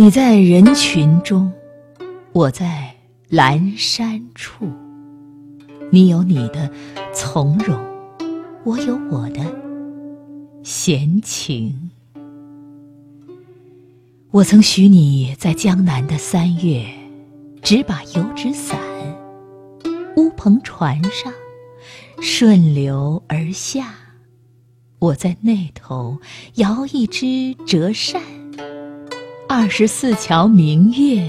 你在人群中，我在阑珊处。你有你的从容，我有我的闲情。我曾许你在江南的三月，执把油纸伞，乌篷船上顺流而下。我在那头摇一只折扇，二十四桥明月，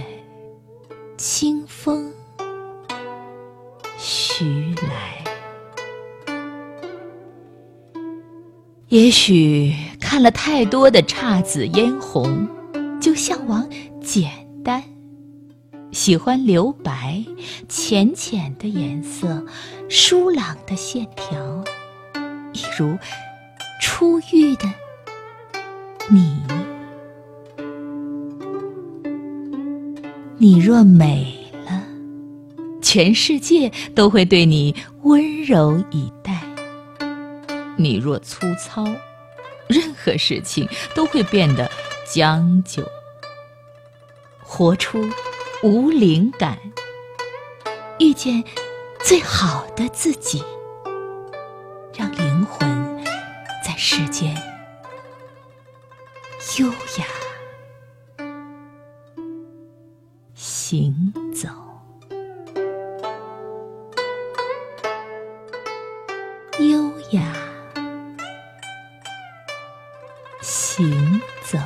清风徐来。也许看了太多的姹紫嫣红，就向往简单，喜欢留白，浅浅的颜色，疏朗的线条，一如。初遇的你，你若美了，全世界都会对你温柔以待；你若粗糙，任何事情都会变得将就。活出无灵感，遇见最好的自己，让灵魂在。世间优雅行走，优雅行走。